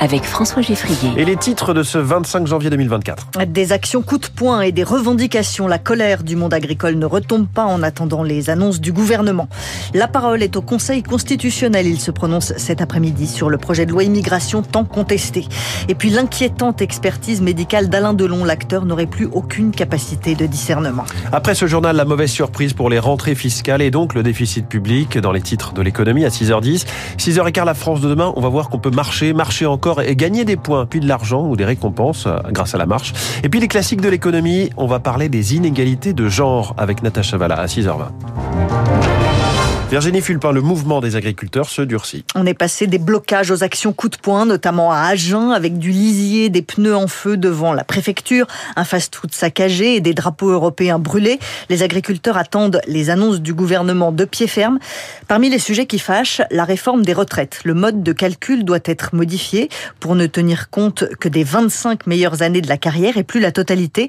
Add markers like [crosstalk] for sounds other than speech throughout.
avec François Geffrier. Et les titres de ce 25 janvier 2024 Des actions coup de poing et des revendications. La colère du monde agricole ne retombe pas en attendant les annonces du gouvernement. La parole est au Conseil constitutionnel. Il se prononce cet après-midi sur le projet de loi immigration tant contesté. Et puis l'inquiétante expertise médicale d'Alain Delon. L'acteur n'aurait plus aucune capacité de discernement. Après ce journal, la mauvaise surprise pour les rentrées fiscales et donc le déficit public dans les titres de l'économie à 6h10. 6h15, la France de demain, on va voir qu'on peut marcher, marcher encore et gagner des points, puis de l'argent ou des récompenses euh, grâce à la marche. Et puis les classiques de l'économie, on va parler des inégalités de genre avec Natacha Valla à 6h20. Virginie Fulpin, le mouvement des agriculteurs se durcit. On est passé des blocages aux actions coup de poing, notamment à Agen, avec du lisier, des pneus en feu devant la préfecture, un fast-food saccagé et des drapeaux européens brûlés. Les agriculteurs attendent les annonces du gouvernement de pied ferme. Parmi les sujets qui fâchent, la réforme des retraites. Le mode de calcul doit être modifié pour ne tenir compte que des 25 meilleures années de la carrière et plus la totalité.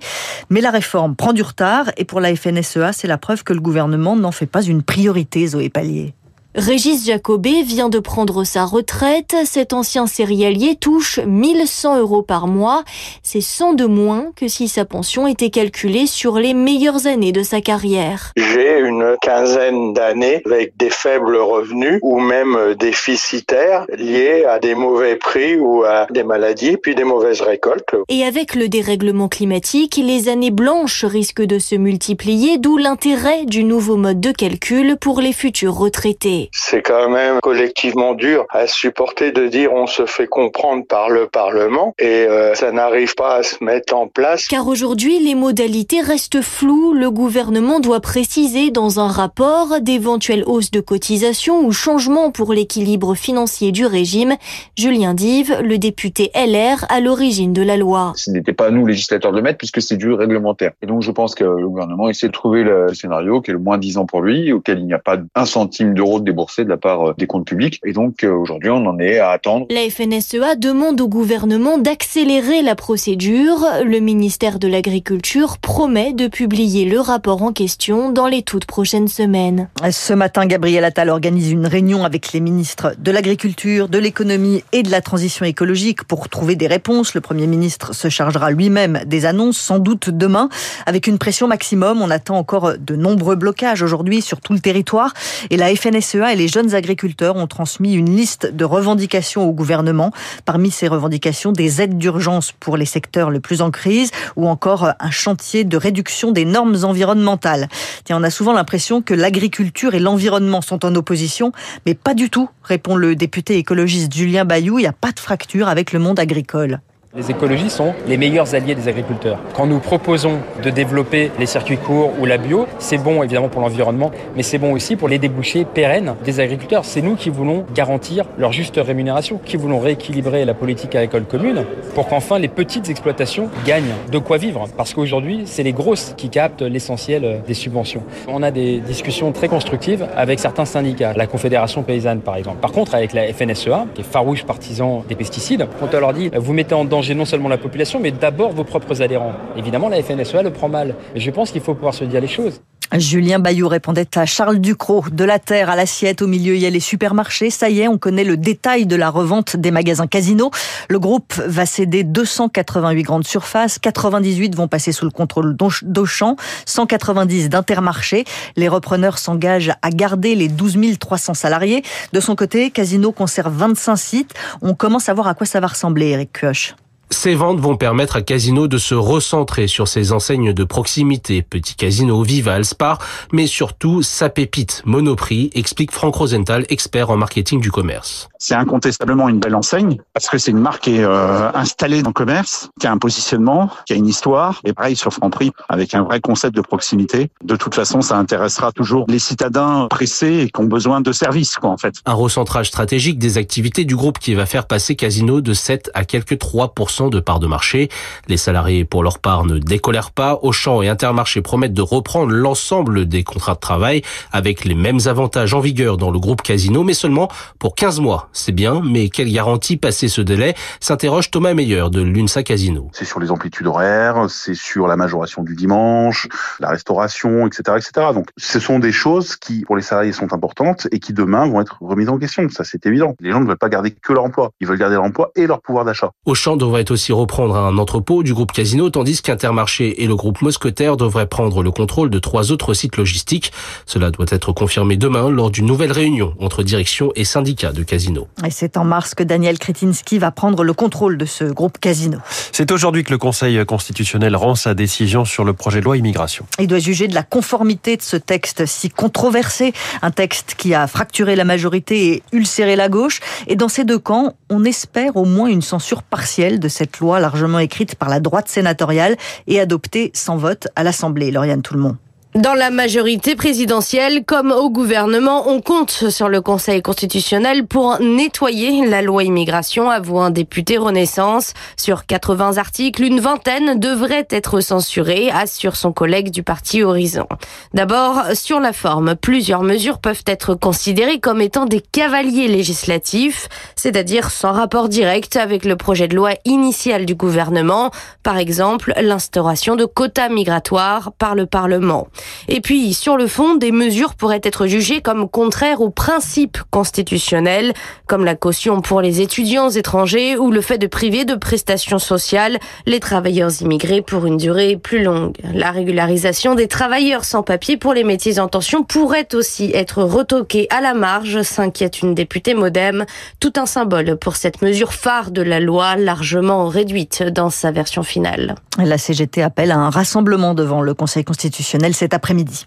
Mais la réforme prend du retard et pour la FNSEA, c'est la preuve que le gouvernement n'en fait pas une priorité, Zoé palier. Régis Jacobé vient de prendre sa retraite. Cet ancien céréalier touche 1100 euros par mois. C'est 100 de moins que si sa pension était calculée sur les meilleures années de sa carrière. J'ai une quinzaine d'années avec des faibles revenus ou même déficitaires liés à des mauvais prix ou à des maladies puis des mauvaises récoltes. Et avec le dérèglement climatique, les années blanches risquent de se multiplier, d'où l'intérêt du nouveau mode de calcul pour les futurs retraités. C'est quand même collectivement dur à supporter de dire on se fait comprendre par le Parlement et euh, ça n'arrive pas à se mettre en place. Car aujourd'hui, les modalités restent floues. Le gouvernement doit préciser dans un rapport d'éventuelles hausses de cotisation ou changements pour l'équilibre financier du régime. Julien Dive, le député LR à l'origine de la loi. Ce n'était pas à nous, législateurs, de le mettre puisque c'est du réglementaire. Et donc je pense que le gouvernement essaie de trouver le scénario qui est le moins disant pour lui, auquel il n'y a pas un centime d'euro de déboursé de la part euh, des comptes publics. Et donc euh, aujourd'hui, on en est à attendre. La FNSEA demande au gouvernement d'accélérer la procédure. Le ministère de l'Agriculture promet de publier le rapport en question dans les toutes prochaines semaines. Ce matin, Gabriel Attal organise une réunion avec les ministres de l'Agriculture, de l'Économie et de la Transition écologique pour trouver des réponses. Le Premier ministre se chargera lui-même des annonces, sans doute demain, avec une pression maximum. On attend encore de nombreux blocages aujourd'hui sur tout le territoire. Et la FNSEA et les jeunes agriculteurs ont transmis une liste de revendications au gouvernement. Parmi ces revendications, des aides d'urgence pour les secteurs les plus en crise ou encore un chantier de réduction des normes environnementales. Tiens, on a souvent l'impression que l'agriculture et l'environnement sont en opposition, mais pas du tout, répond le député écologiste Julien Bayou. Il n'y a pas de fracture avec le monde agricole. Les écologistes sont les meilleurs alliés des agriculteurs. Quand nous proposons de développer les circuits courts ou la bio, c'est bon évidemment pour l'environnement, mais c'est bon aussi pour les débouchés pérennes des agriculteurs. C'est nous qui voulons garantir leur juste rémunération, qui voulons rééquilibrer la politique agricole commune pour qu'enfin les petites exploitations gagnent de quoi vivre. Parce qu'aujourd'hui, c'est les grosses qui captent l'essentiel des subventions. On a des discussions très constructives avec certains syndicats, la Confédération paysanne par exemple. Par contre, avec la FNSEA, qui est farouche partisan des pesticides, quand on leur dit vous mettez en danger non seulement la population, mais d'abord vos propres adhérents. Évidemment, la FNSEA le prend mal. Mais je pense qu'il faut pouvoir se dire les choses. Julien Bayou répondait à Charles Ducrot. De la terre à l'assiette, au milieu, il y a les supermarchés. Ça y est, on connaît le détail de la revente des magasins Casino. Le groupe va céder 288 grandes surfaces. 98 vont passer sous le contrôle d'Auchan. 190 d'Intermarché. Les repreneurs s'engagent à garder les 12 300 salariés. De son côté, Casino conserve 25 sites. On commence à voir à quoi ça va ressembler, Eric Kioch. Ces ventes vont permettre à Casino de se recentrer sur ses enseignes de proximité, Petit Casino, Viva, Alspar, mais surtout sa pépite, Monoprix, explique Franck Rosenthal, expert en marketing du commerce. C'est incontestablement une belle enseigne, parce que c'est une marque qui est euh, installée dans le commerce, qui a un positionnement, qui a une histoire, et pareil sur Franprix, avec un vrai concept de proximité. De toute façon, ça intéressera toujours les citadins pressés et qui ont besoin de services, quoi, en fait. Un recentrage stratégique des activités du groupe qui va faire passer Casino de 7 à quelques 3% 10% de part de marché. Les salariés, pour leur part, ne décolèrent pas. Auchan et Intermarché promettent de reprendre l'ensemble des contrats de travail avec les mêmes avantages en vigueur dans le groupe Casino, mais seulement pour 15 mois. C'est bien, mais quelle garantie passer ce délai s'interroge Thomas Meyer de l'UNSA Casino. C'est sur les amplitudes horaires, c'est sur la majoration du dimanche, la restauration, etc., etc. Donc, ce sont des choses qui, pour les salariés, sont importantes et qui demain vont être remises en question. Ça, c'est évident. Les gens ne veulent pas garder que leur emploi. Ils veulent garder leur emploi et leur pouvoir d'achat. Auchan devrait aussi reprendre un entrepôt du groupe Casino, tandis qu'Intermarché et le groupe Mousquetaire devraient prendre le contrôle de trois autres sites logistiques. Cela doit être confirmé demain lors d'une nouvelle réunion entre direction et syndicats de Casino. Et c'est en mars que Daniel Kretinsky va prendre le contrôle de ce groupe Casino. C'est aujourd'hui que le Conseil constitutionnel rend sa décision sur le projet de loi immigration. Il doit juger de la conformité de ce texte si controversé, un texte qui a fracturé la majorité et ulcéré la gauche. Et dans ces deux camps, on espère au moins une censure partielle de cette loi largement écrite par la droite sénatoriale et adoptée sans vote à l'Assemblée. Lauriane Tout-le-Monde. Dans la majorité présidentielle comme au gouvernement, on compte sur le Conseil constitutionnel pour nettoyer la loi immigration, avoue un député Renaissance. Sur 80 articles, une vingtaine devrait être censurée, assure son collègue du parti Horizon. D'abord, sur la forme, plusieurs mesures peuvent être considérées comme étant des cavaliers législatifs, c'est-à-dire sans rapport direct avec le projet de loi initial du gouvernement, par exemple l'instauration de quotas migratoires par le Parlement. Et puis, sur le fond, des mesures pourraient être jugées comme contraires aux principes constitutionnels, comme la caution pour les étudiants étrangers ou le fait de priver de prestations sociales les travailleurs immigrés pour une durée plus longue. La régularisation des travailleurs sans papier pour les métiers en tension pourrait aussi être retoquée à la marge, s'inquiète une députée modem, tout un symbole pour cette mesure phare de la loi largement réduite dans sa version finale. La CGT appelle à un rassemblement devant le Conseil constitutionnel cette après-midi.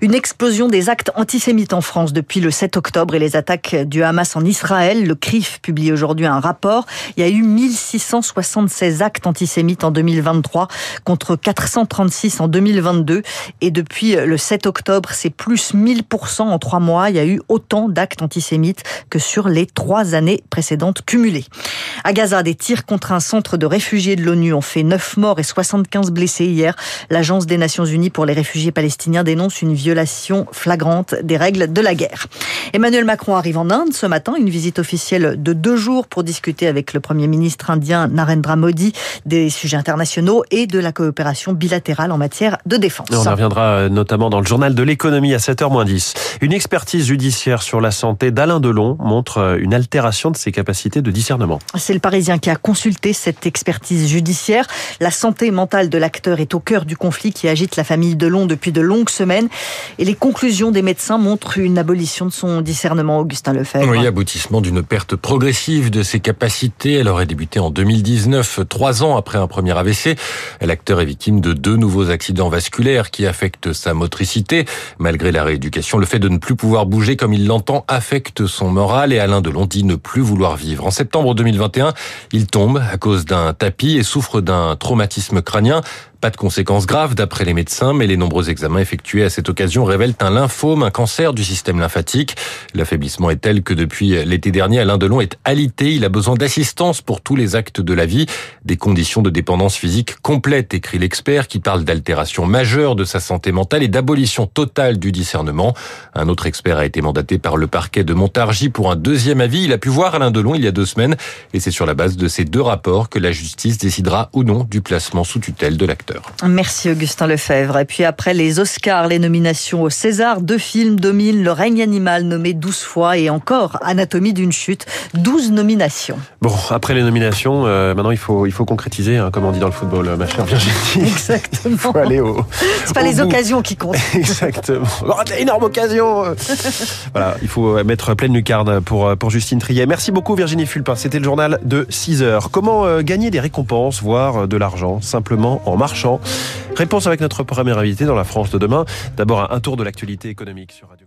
Une explosion des actes antisémites en France depuis le 7 octobre et les attaques du Hamas en Israël. Le CRIF publie aujourd'hui un rapport. Il y a eu 1676 actes antisémites en 2023 contre 436 en 2022. Et depuis le 7 octobre, c'est plus 1000% en trois mois. Il y a eu autant d'actes antisémites que sur les trois années précédentes cumulées. À Gaza, des tirs contre un centre de réfugiés de l'ONU ont fait 9 morts et 75 blessés hier. L'Agence des Nations Unies pour les réfugiés palestiniens dénonce une violation flagrante des règles de la guerre. Emmanuel Macron arrive en Inde ce matin, une visite officielle de deux jours pour discuter avec le Premier ministre indien Narendra Modi des sujets internationaux et de la coopération bilatérale en matière de défense. On reviendra euh, notamment dans le journal de l'économie à 7h10. Une expertise judiciaire sur la santé d'Alain Delon montre euh, une altération de ses capacités de discernement. C'est le Parisien qui a consulté cette expertise judiciaire. La santé mentale de l'acteur est au cœur du conflit qui agite la famille Delon depuis de longues semaines. Et les conclusions des médecins montrent une abolition de son discernement, Augustin Lefebvre. Oui, aboutissement d'une perte progressive de ses capacités. Elle aurait débuté en 2019, trois ans après un premier AVC. L'acteur est victime de deux nouveaux accidents vasculaires qui affectent sa motricité. Malgré la rééducation, le fait de ne plus pouvoir bouger comme il l'entend affecte son moral et Alain Delon dit ne plus vouloir vivre. En septembre 2021, il tombe à cause d'un tapis et souffre d'un traumatisme crânien. Pas de conséquences graves d'après les médecins, mais les nombreux examens effectués à cette occasion révèlent un lymphome, un cancer du système lymphatique. L'affaiblissement est tel que depuis l'été dernier, Alain Delon est alité. Il a besoin d'assistance pour tous les actes de la vie. Des conditions de dépendance physique complètes, écrit l'expert, qui parle d'altération majeure de sa santé mentale et d'abolition totale du discernement. Un autre expert a été mandaté par le parquet de Montargis pour un deuxième avis. Il a pu voir Alain Delon il y a deux semaines et c'est sur la base de ces deux rapports que la justice décidera ou non du placement sous tutelle de l'acteur. Merci Augustin Lefebvre. Et puis après les Oscars, les nominations au César, deux films dominent Le règne animal nommé 12 fois et encore Anatomie d'une chute, 12 nominations. Bon, après les nominations, euh, maintenant il faut, il faut concrétiser, hein, comme on dit dans le football, ma chère Virginie. Exactement. [laughs] Il faut aller au. C'est pas les bout. occasions qui comptent. [laughs] Exactement. Oh, énorme occasion Voilà, il faut mettre pleine lucarne pour, pour Justine Triet. Merci beaucoup Virginie Fulpin. C'était le journal de 6 heures. Comment euh, gagner des récompenses, voire de l'argent, simplement en marchant? Réponse avec notre premier invité dans la France de demain. D'abord un tour de l'actualité économique sur Radio.